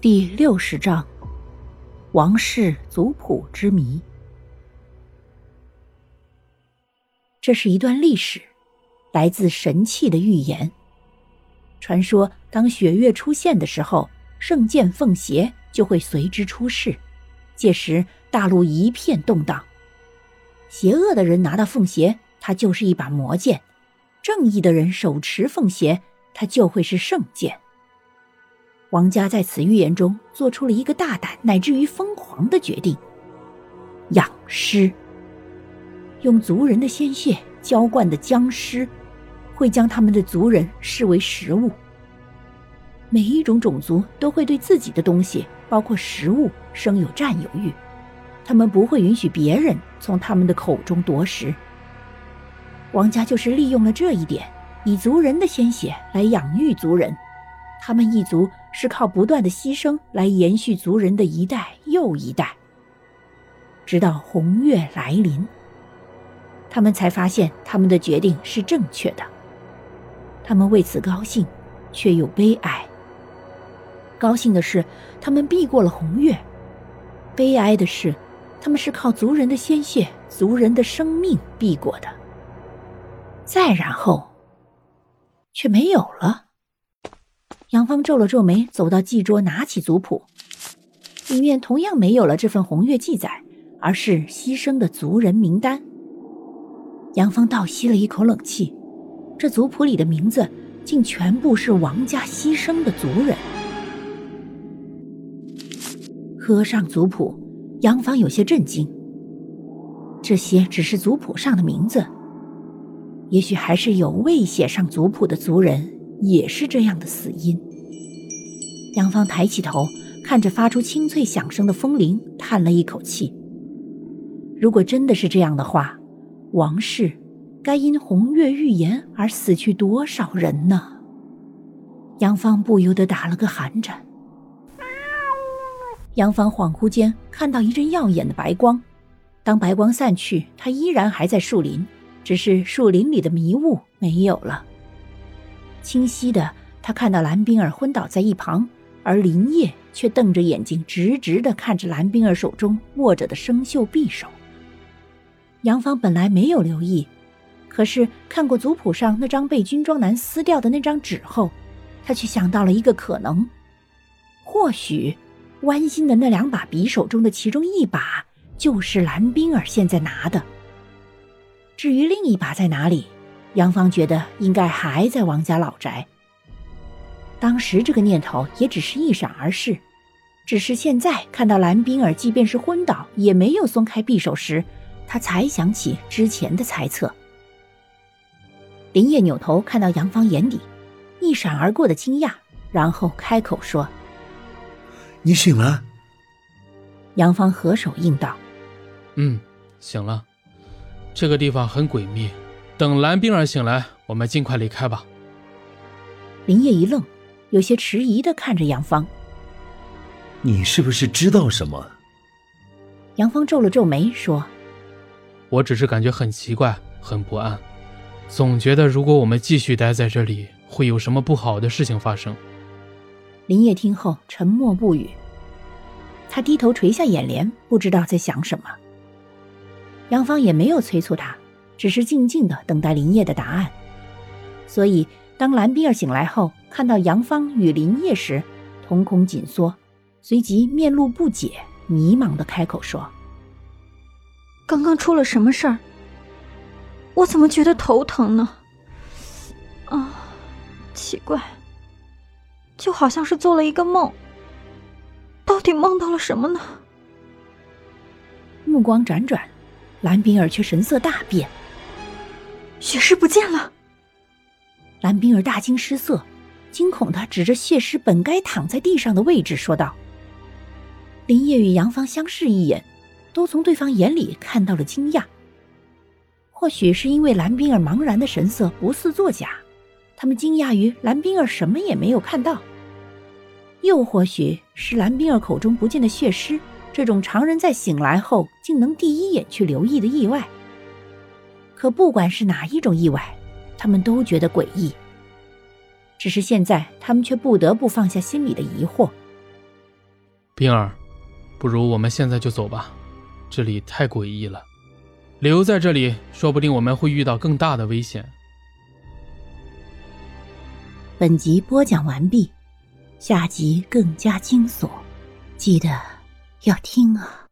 第六十章：王室族谱之谜。这是一段历史，来自神器的预言。传说，当血月出现的时候，圣剑凤邪就会随之出世，届时大陆一片动荡。邪恶的人拿到凤邪，它就是一把魔剑；正义的人手持凤邪，它就会是圣剑。王家在此预言中做出了一个大胆乃至于疯狂的决定：养尸。用族人的鲜血浇灌的僵尸，会将他们的族人视为食物。每一种种族都会对自己的东西，包括食物，生有占有欲，他们不会允许别人从他们的口中夺食。王家就是利用了这一点，以族人的鲜血来养育族人。他们一族是靠不断的牺牲来延续族人的一代又一代，直到红月来临，他们才发现他们的决定是正确的。他们为此高兴，却又悲哀。高兴的是，他们避过了红月；悲哀的是，他们是靠族人的鲜血、族人的生命避过的。再然后，却没有了。杨芳皱了皱眉，走到祭桌，拿起族谱，里面同样没有了这份红月记载，而是牺牲的族人名单。杨芳倒吸了一口冷气，这族谱里的名字竟全部是王家牺牲的族人。合上族谱，杨芳有些震惊。这些只是族谱上的名字，也许还是有未写上族谱的族人。也是这样的死因。杨芳抬起头，看着发出清脆响声的风铃，叹了一口气。如果真的是这样的话，王氏该因红月预言而死去多少人呢？杨芳不由得打了个寒颤。杨芳恍惚间看到一阵耀眼的白光，当白光散去，她依然还在树林，只是树林里的迷雾没有了。清晰的，他看到蓝冰儿昏倒在一旁，而林叶却瞪着眼睛，直直的看着蓝冰儿手中握着的生锈匕首。杨芳本来没有留意，可是看过族谱上那张被军装男撕掉的那张纸后，他却想到了一个可能：或许弯心的那两把匕首中的其中一把就是蓝冰儿现在拿的。至于另一把在哪里？杨芳觉得应该还在王家老宅。当时这个念头也只是一闪而逝，只是现在看到蓝冰儿即便是昏倒也没有松开匕首时，他才想起之前的猜测。林业扭头看到杨芳眼底一闪而过的惊讶，然后开口说：“你醒了。”杨芳合手应道：“嗯，醒了。这个地方很诡秘。”等蓝冰儿醒来，我们尽快离开吧。林业一愣，有些迟疑的看着杨芳：“你是不是知道什么？”杨芳皱了皱眉说：“我只是感觉很奇怪，很不安，总觉得如果我们继续待在这里，会有什么不好的事情发生。”林业听后沉默不语，他低头垂下眼帘，不知道在想什么。杨芳也没有催促他。只是静静的等待林叶的答案，所以当蓝冰儿醒来后，看到杨芳与林叶时，瞳孔紧缩，随即面露不解，迷茫的开口说：“刚刚出了什么事儿？我怎么觉得头疼呢？啊，奇怪，就好像是做了一个梦。到底梦到了什么呢？”目光辗转，蓝冰儿却神色大变。血尸不见了，蓝冰儿大惊失色，惊恐的指着血尸本该躺在地上的位置说道：“林叶与杨芳相视一眼，都从对方眼里看到了惊讶。或许是因为蓝冰儿茫然的神色不似作假，他们惊讶于蓝冰儿什么也没有看到；又或许是蓝冰儿口中不见的血尸，这种常人在醒来后竟能第一眼去留意的意外。”可不管是哪一种意外，他们都觉得诡异。只是现在，他们却不得不放下心里的疑惑：冰儿，不如我们现在就走吧，这里太诡异了，留在这里说不定我们会遇到更大的危险。本集播讲完毕，下集更加惊悚，记得要听啊。